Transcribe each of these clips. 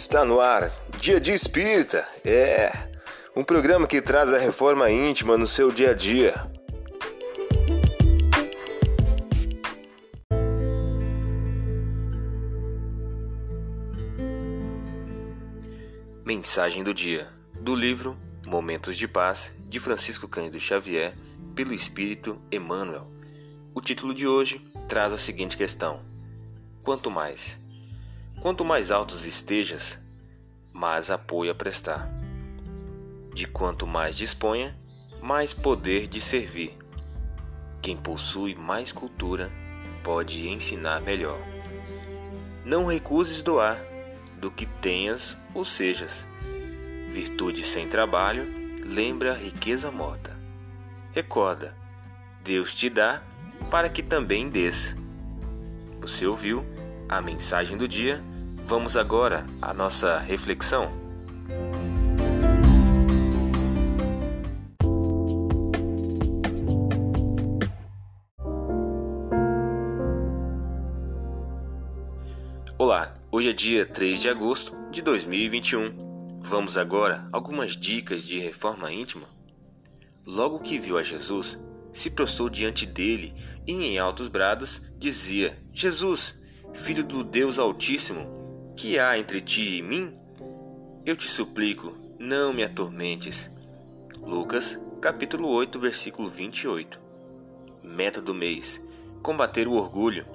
Está no ar, Dia de Espírita. É um programa que traz a reforma íntima no seu dia a dia. Mensagem do dia do livro Momentos de Paz de Francisco Cândido Xavier, pelo Espírito Emmanuel. O título de hoje traz a seguinte questão: Quanto mais Quanto mais altos estejas, mais apoio a prestar. De quanto mais disponha, mais poder de servir. Quem possui mais cultura pode ensinar melhor. Não recuses doar do que tenhas ou sejas. Virtude sem trabalho lembra riqueza morta. Recorda, Deus te dá para que também dês. Você ouviu? A mensagem do dia, vamos agora à nossa reflexão. Olá, hoje é dia 3 de agosto de 2021. Vamos agora algumas dicas de reforma íntima. Logo que viu a Jesus, se prostrou diante dele e em altos brados dizia: Jesus, Filho do Deus Altíssimo, que há entre ti e mim? Eu te suplico, não me atormentes. Lucas, capítulo 8, versículo 28. Meta do mês: combater o orgulho.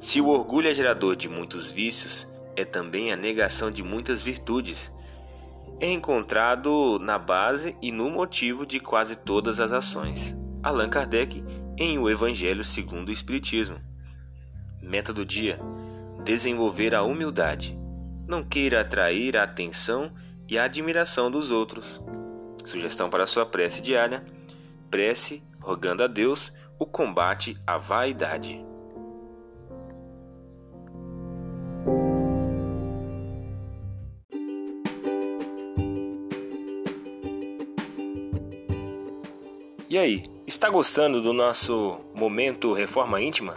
Se o orgulho é gerador de muitos vícios, é também a negação de muitas virtudes. É encontrado na base e no motivo de quase todas as ações. Allan Kardec, em O Evangelho segundo o Espiritismo. Meta do dia: desenvolver a humildade. Não queira atrair a atenção e a admiração dos outros. Sugestão para sua prece diária: prece rogando a Deus o combate à vaidade. E aí, está gostando do nosso momento Reforma Íntima?